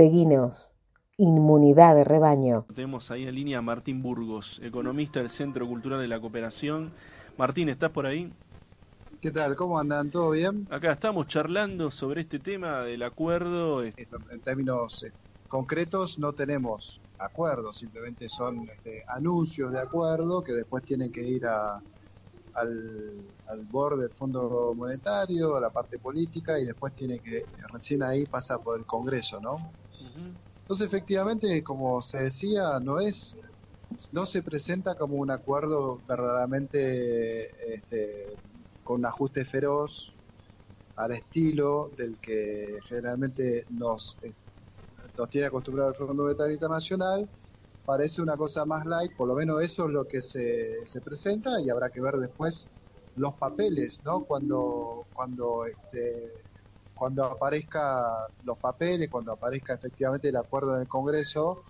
Seguinos. Inmunidad de rebaño. Tenemos ahí en línea a Martín Burgos, economista del Centro Cultural de la Cooperación. Martín, ¿estás por ahí? ¿Qué tal? ¿Cómo andan? ¿Todo bien? Acá estamos charlando sobre este tema del acuerdo. En términos eh, concretos no tenemos acuerdos, simplemente son este, anuncios de acuerdo que después tienen que ir a, al, al borde del Fondo Monetario, a la parte política y después tiene que, recién ahí pasa por el Congreso, ¿no? Entonces efectivamente, como se decía, no es, no se presenta como un acuerdo verdaderamente este, con un ajuste feroz al estilo del que generalmente nos, eh, nos tiene acostumbrado el Fondo Monetario Internacional, parece una cosa más light, por lo menos eso es lo que se, se presenta y habrá que ver después los papeles, ¿no? Cuando, cuando, este, cuando aparezca los papeles, cuando aparezca efectivamente el acuerdo en el Congreso,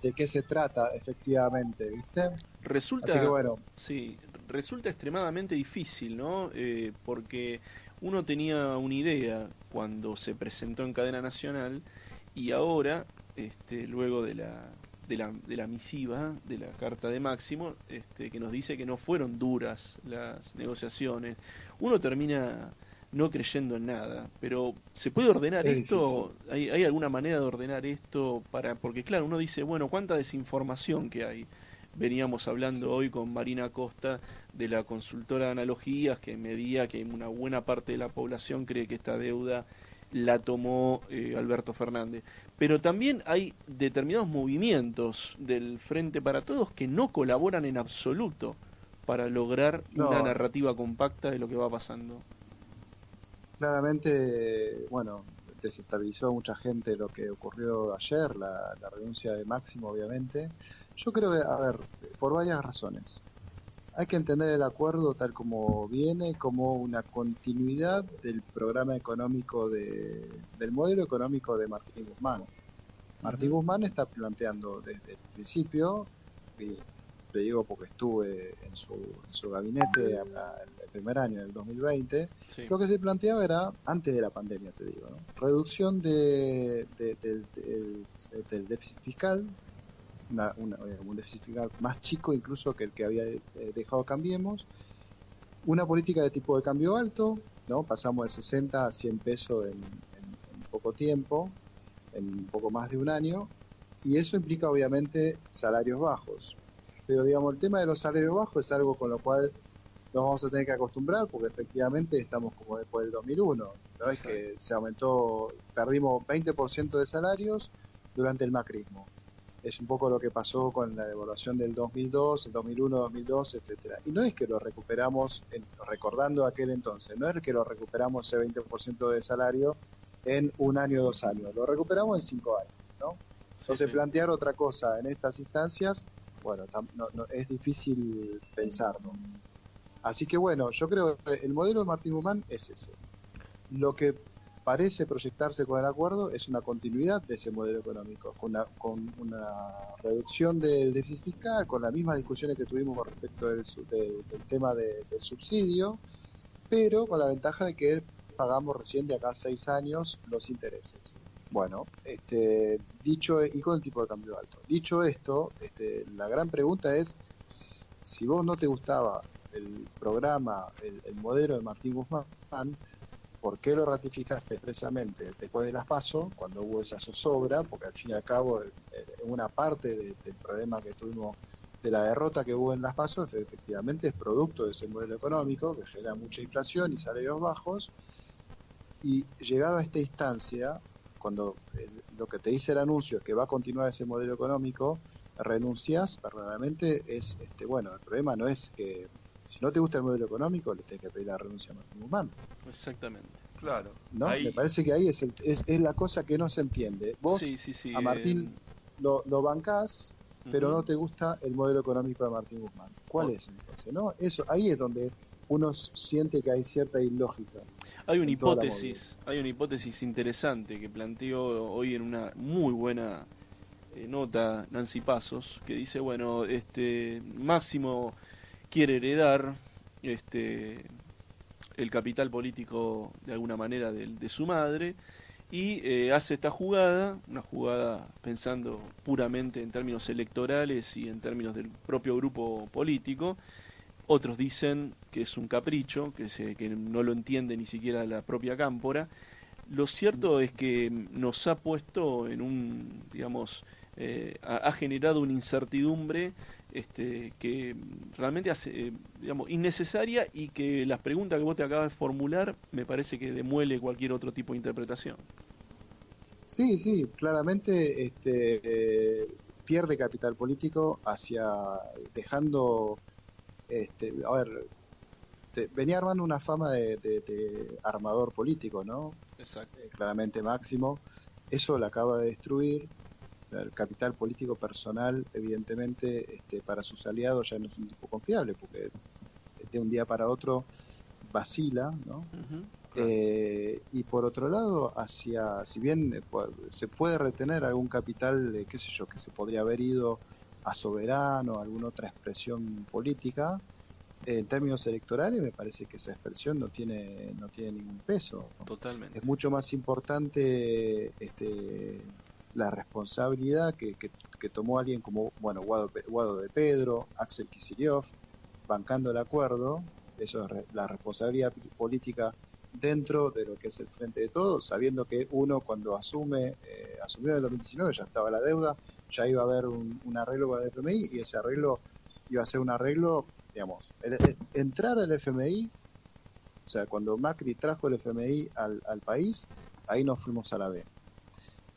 de qué se trata efectivamente, ¿viste? Resulta, bueno. sí, resulta extremadamente difícil, ¿no? Eh, porque uno tenía una idea cuando se presentó en cadena nacional y ahora, este, luego de la de la, de la misiva, de la carta de Máximo, este, que nos dice que no fueron duras las negociaciones. Uno termina no creyendo en nada, pero ¿se puede ordenar esto? ¿Hay, ¿Hay alguna manera de ordenar esto? para Porque claro, uno dice, bueno, ¿cuánta desinformación que hay? Veníamos hablando hoy con Marina Costa de la consultora de analogías que medía que una buena parte de la población cree que esta deuda la tomó eh, Alberto Fernández. Pero también hay determinados movimientos del Frente para Todos que no colaboran en absoluto para lograr una narrativa compacta de lo que va pasando. Claramente, bueno, desestabilizó a mucha gente lo que ocurrió ayer, la, la renuncia de Máximo, obviamente. Yo creo que, a ver, por varias razones hay que entender el acuerdo tal como viene, como una continuidad del programa económico de, del modelo económico de Martín Guzmán. Martín Guzmán está planteando desde el principio, y le digo porque estuve en su, en su gabinete el primer año del 2020, lo que se planteaba era, antes de la pandemia te digo, reducción de, del déficit fiscal, una, eh, un déficit fiscal más chico incluso que el que había eh, dejado Cambiemos, una política de tipo de cambio alto, ¿no? pasamos de 60 a 100 pesos en, poco tiempo, en poco más de un año, y eso implica obviamente salarios bajos. Pero digamos, el tema de los salarios bajos es algo con lo cual nos vamos a tener que acostumbrar porque efectivamente estamos como después del 2001, ¿no? Es que se aumentó, perdimos 20% de salarios durante el macrismo es un poco lo que pasó con la devaluación del 2002, el 2001, 2002, etcétera. Y no es que lo recuperamos, recordando aquel entonces, no es que lo recuperamos ese 20% de salario en un año o dos años, lo recuperamos en cinco años, ¿no? Entonces plantear otra cosa en estas instancias, bueno, es difícil pensarlo. Así que bueno, yo creo que el modelo de Martín Guzmán es ese. Lo que parece proyectarse con el acuerdo es una continuidad de ese modelo económico, con una, con una reducción del déficit fiscal, con las mismas discusiones que tuvimos con respecto del, tema del subsidio, pero con la ventaja de que pagamos recién de acá seis años los intereses. Bueno, este, dicho y con el tipo de cambio alto. Dicho esto, este, la gran pregunta es si vos no te gustaba el programa, el, el modelo de Martín Guzmán, ¿Por qué lo ratificaste expresamente después de las PASO, cuando hubo esa zozobra? Porque al fin y al cabo, eh, una parte del problema que tuvimos de la derrota que hubo en las PASO, efectivamente es producto de ese modelo económico que genera mucha inflación y salarios bajos. Y llegado a esta instancia, cuando lo que te dice el anuncio es que va a continuar ese modelo económico, renuncias, verdaderamente es, este, bueno, el problema no es que si no te gusta el modelo económico, le tienes que pedir la renuncia a Martín Guzmán. Exactamente, claro. ¿No? Me parece que ahí es, es, la cosa que no se entiende. Vos a Martín lo, lo bancás, pero no te gusta el modelo económico de Martín Guzmán. ¿Cuál es entonces? ¿no? Eso, ahí es donde uno siente que hay cierta ilógica. Hay una hipótesis, hay una hipótesis interesante que planteó hoy en una muy buena eh, nota Nancy Pasos, que dice, bueno, este Máximo quiere heredar este, el capital político de alguna manera de, su madre y eh, hace esta jugada, una jugada pensando puramente en términos electorales y en términos del propio grupo político. Otros dicen que es un capricho, que, se, que no lo entiende ni siquiera la propia cámpora. Lo cierto es que nos ha puesto en un, digamos, eh, ha, generado una incertidumbre este, que realmente hace, eh, digamos, innecesaria y que las preguntas que vos te acabas de formular me parece que demuele cualquier otro tipo de interpretación. Sí, sí, claramente este, eh, pierde capital político hacia dejando, este, a ver, venía armando una fama de, armador político, ¿no? Exacto. claramente máximo. Eso lo acaba de destruir el capital político personal, evidentemente, este, para sus aliados ya no es un tipo confiable, porque de un día para otro vacila, ¿no? Eh, y por otro lado, hacia, si bien eh, se puede retener algún capital, qué sé yo, que se podría haber ido a soberano, a alguna otra expresión política, en términos electorales me parece que esa expresión no tiene no tiene ningún peso. Totalmente. Es mucho más importante este, la responsabilidad que, que, tomó alguien como, bueno, Guado, Guado, de Pedro, Axel Kicillof, bancando el acuerdo, eso es la responsabilidad política dentro de lo que es el frente de todos, sabiendo que uno cuando asume, eh, asumió en el 2019 ya estaba la deuda, ya iba a haber un, arreglo con el FMI y ese arreglo iba a ser un arreglo, digamos, entrar al FMI, o sea, cuando Macri trajo el FMI al, al país, ahí nos fuimos a la B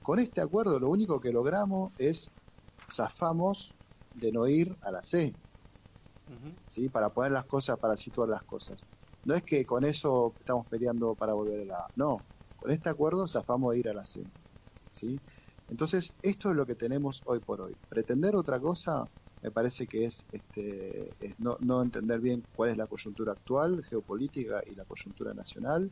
con este acuerdo lo único que logramos es zafamos de no ir a la C, ¿sí? para poner las cosas, para situar las cosas. No es que con eso estamos peleando para volver a la A, no, con este acuerdo zafamos de ir a la C. ¿sí? Entonces, esto es lo que tenemos hoy por hoy. Pretender otra cosa me parece que es, este, no, no, entender bien cuál es la coyuntura actual, geopolítica y la coyuntura nacional.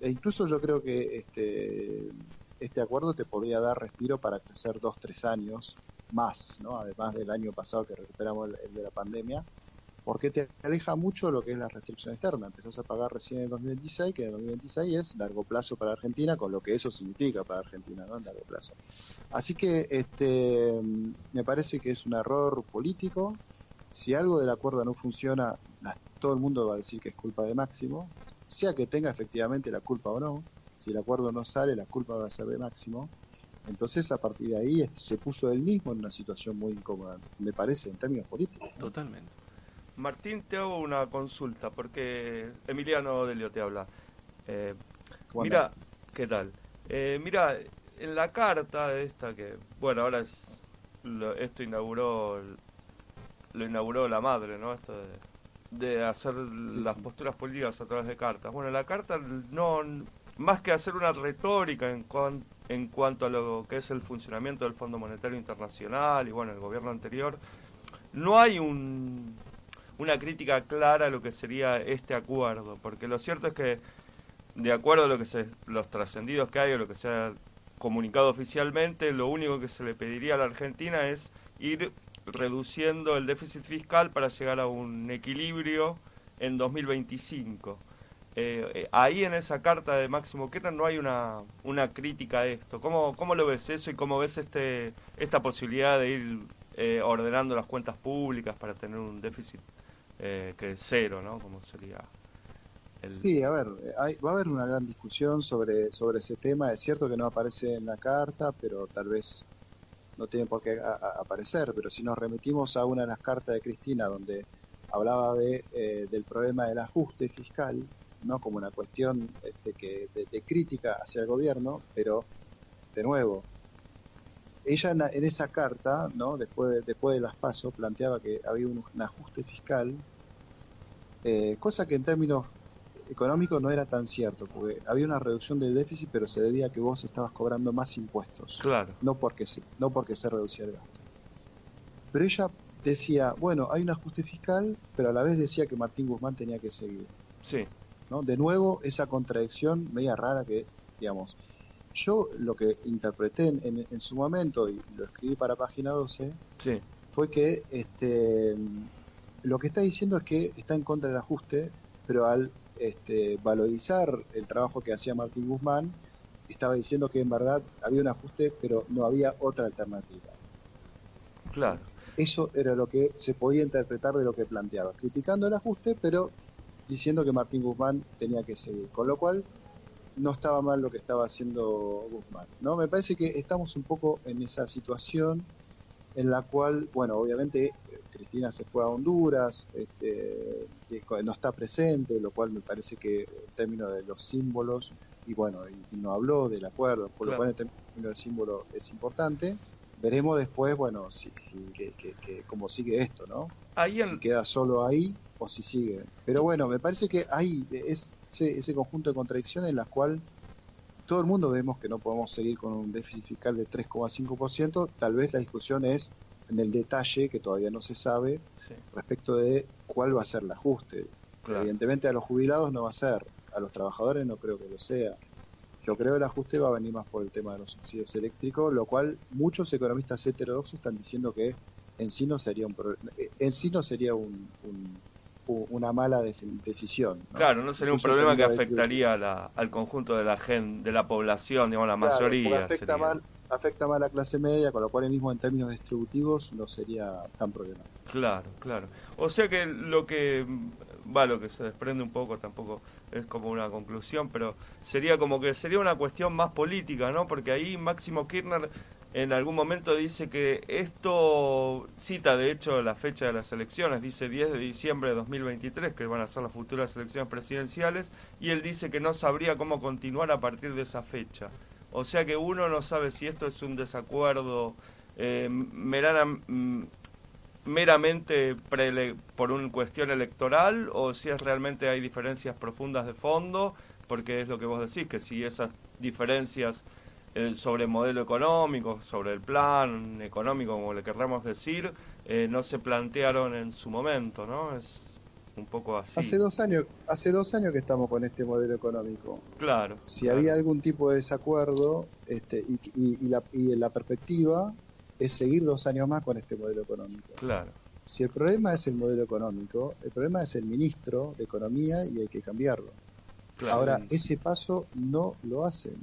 E incluso yo creo que este, este acuerdo te podría dar respiro para crecer dos, tres años más, ¿no? además del año pasado que recuperamos el, de la pandemia, porque te aleja mucho lo que es la restricción externa. Empezás a pagar recién en 2026, que en 2026 es largo plazo para Argentina, con lo que eso significa para Argentina, ¿no? En largo plazo. Así que este, me parece que es un error político. Si algo del acuerdo no funciona, todo el mundo va a decir que es culpa de Máximo, sea que tenga efectivamente la culpa o no si el acuerdo no sale, la culpa va a ser de Máximo. Entonces, a partir de ahí, este, se puso él mismo en una situación muy incómoda, me parece, en términos políticos. Totalmente. Martín, te hago una consulta, porque Emiliano Delio te habla. Eh, mira, ¿qué tal? Eh, mira, en la carta esta que, bueno, ahora es, esto inauguró, lo inauguró la madre, ¿no? Esto de, hacer las posturas políticas a través de cartas. Bueno, la carta no más que hacer una retórica en, en cuanto a lo que es el funcionamiento del Fondo Monetario Internacional y bueno, el gobierno anterior, no hay un, una crítica clara a lo que sería este acuerdo, porque lo cierto es que de acuerdo a lo que se, los trascendidos que hay o lo que se ha comunicado oficialmente, lo único que se le pediría a la Argentina es ir reduciendo el déficit fiscal para llegar a un equilibrio en 2025. Eh, eh, ahí en esa carta de Máximo Kirchner no hay una, una crítica a esto. ¿Cómo, ¿Cómo lo ves eso y cómo ves este esta posibilidad de ir eh, ordenando las cuentas públicas para tener un déficit que es cero, ¿no? Como sería Sí, a ver, va a haber una gran discusión sobre, sobre ese tema. Es cierto que no aparece en la carta, pero tal vez no tiene por qué aparecer. Pero si nos remitimos a una de las cartas de Cristina donde hablaba de, del problema del ajuste fiscal, no como una cuestión este, que de, crítica hacia el gobierno, pero de nuevo, ella en, esa carta, ¿no? después, de, después de las pasos, planteaba que había un, ajuste fiscal, eh, cosa que en términos económicos no era tan cierto, porque había una reducción del déficit, pero se debía a que vos estabas cobrando más impuestos. Claro. No porque se, no porque se reducía el gasto. Pero ella decía, bueno, hay un ajuste fiscal, pero a la vez decía que Martín Guzmán tenía que seguir. Sí. De nuevo, esa contradicción media rara que, digamos, yo lo que interpreté en, su momento y lo escribí para página 12 fue que este, lo que está diciendo es que está en contra del ajuste, pero al este, valorizar el trabajo que hacía Martín Guzmán, estaba diciendo que en verdad había un ajuste, pero no había otra alternativa. Claro. Eso era lo que se podía interpretar de lo que planteaba, criticando el ajuste, pero diciendo que Martín Guzmán tenía que seguir. Con lo cual, no estaba mal lo que estaba haciendo Guzmán. ¿no? Me parece que estamos un poco en esa situación en la cual, bueno, obviamente Cristina se fue a Honduras, este, no está presente, lo cual me parece que en términos de los símbolos, y bueno, y, no habló del acuerdo, por lo cual en términos del símbolo es importante. Veremos después, bueno, si, si que, que, cómo sigue esto, ¿no? Si queda solo ahí o si sigue. Pero bueno, me parece que hay ese, ese conjunto de contradicciones en las cuales todo el mundo vemos que no podemos seguir con un déficit fiscal de 3,5%. Tal vez la discusión es en el detalle, que todavía no se sabe, respecto de cuál va a ser el ajuste. Evidentemente a los jubilados no va a ser, a los trabajadores no creo que lo sea. Yo creo que el ajuste va a venir más por el tema de los subsidios eléctricos, lo cual muchos economistas heterodoxos están diciendo que en sí no sería un en sí no sería un, una mala decisión. Claro, no sería un problema que afectaría al conjunto de la gente, de la población, digamos la mayoría. Afecta, mal, afecta más a la clase media, con lo cual mismo en términos distributivos no sería tan problemático. Claro, claro. O sea que lo que va, lo que se desprende un poco tampoco es como una conclusión, pero sería como que sería una cuestión más política, ¿no? Porque ahí Máximo Kirchner en algún momento dice que esto cita de hecho la fecha de las elecciones, dice 10 de diciembre de 2023, que van a ser las futuras elecciones presidenciales, y él dice que no sabría cómo continuar a partir de esa fecha. O sea que uno no sabe si esto es un desacuerdo eh, mm, meramente por una cuestión electoral o si es realmente hay diferencias profundas de fondo, porque es lo que vos decís, que si esas diferencias eh, sobre el modelo económico, sobre el plan económico, como le querramos decir, eh, no se plantearon en su momento, ¿no? Es un poco así. Hace dos años, hace dos años que estamos con este modelo económico. Claro. Si había algún tipo de desacuerdo, este, y, y, la, y la perspectiva es seguir dos años más con este modelo económico. Claro. Si el problema es el modelo económico, el problema es el ministro de Economía y hay que cambiarlo. Ahora, ese paso no lo hacen.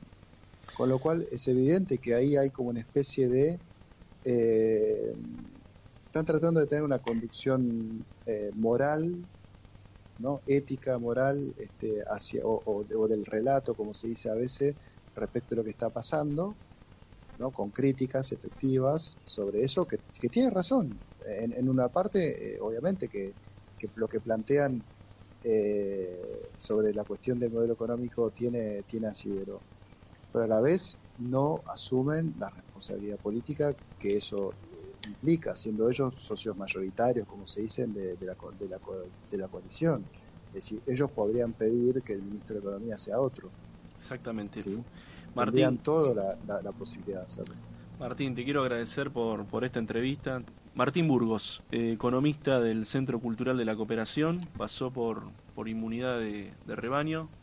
Con lo cual es evidente que ahí hay como una especie de... Eh, están tratando de tener una conducción eh, moral ¿no? ética, moral, este, hacia, o, del relato, como se dice a veces, respecto a lo que está pasando, ¿no? con críticas efectivas sobre eso, que, tiene razón. En, una parte, eh, obviamente, que, lo que plantean eh, sobre la cuestión del modelo económico tiene, tiene asidero, pero a la vez no asumen la responsabilidad política que eso implica, siendo ellos socios mayoritarios, como se dicen, de, la, de, la, de la coalición. Es decir, ellos podrían pedir que el ministro de Economía sea otro. Exactamente. ¿sí? Martín, toda la, posibilidad de hacerlo. Martín, te quiero agradecer por, por esta entrevista. Martín Burgos, eh, economista del Centro Cultural de la Cooperación, pasó por, por inmunidad de rebaño.